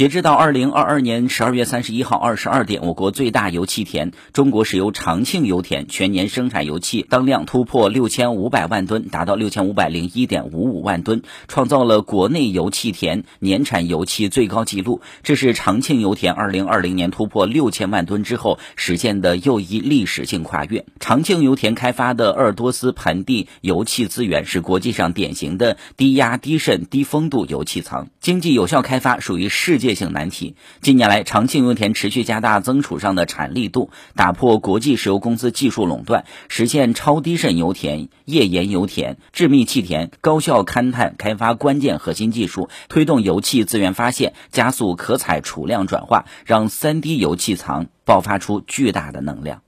截至到二零二二年十二月三十一号二十二点，我国最大油气田中国石油长庆油田全年生产油气当量突破六千五百万吨，达到六千五百零一点五五万吨，创造了国内油气田年产油气最高纪录。这是长庆油田二零二零年突破六千万吨之后实现的又一历史性跨越。长庆油田开发的鄂尔多斯盆地油气资源是国际上典型的低压、低渗、低风度油气层，经济有效开发属于世界界性难题。近年来，长庆油田持续加大增储上的产力度，打破国际石油公司技术垄断，实现超低渗油田、页岩油田、致密气田高效勘探开发关键核心技术，推动油气资源发现，加速可采储量转化，让三低油气藏爆发出巨大的能量。